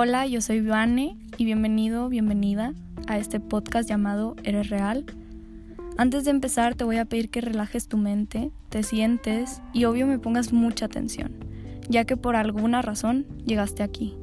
Hola, yo soy Vane y bienvenido, bienvenida a este podcast llamado Eres Real. Antes de empezar te voy a pedir que relajes tu mente, te sientes y obvio me pongas mucha atención, ya que por alguna razón llegaste aquí.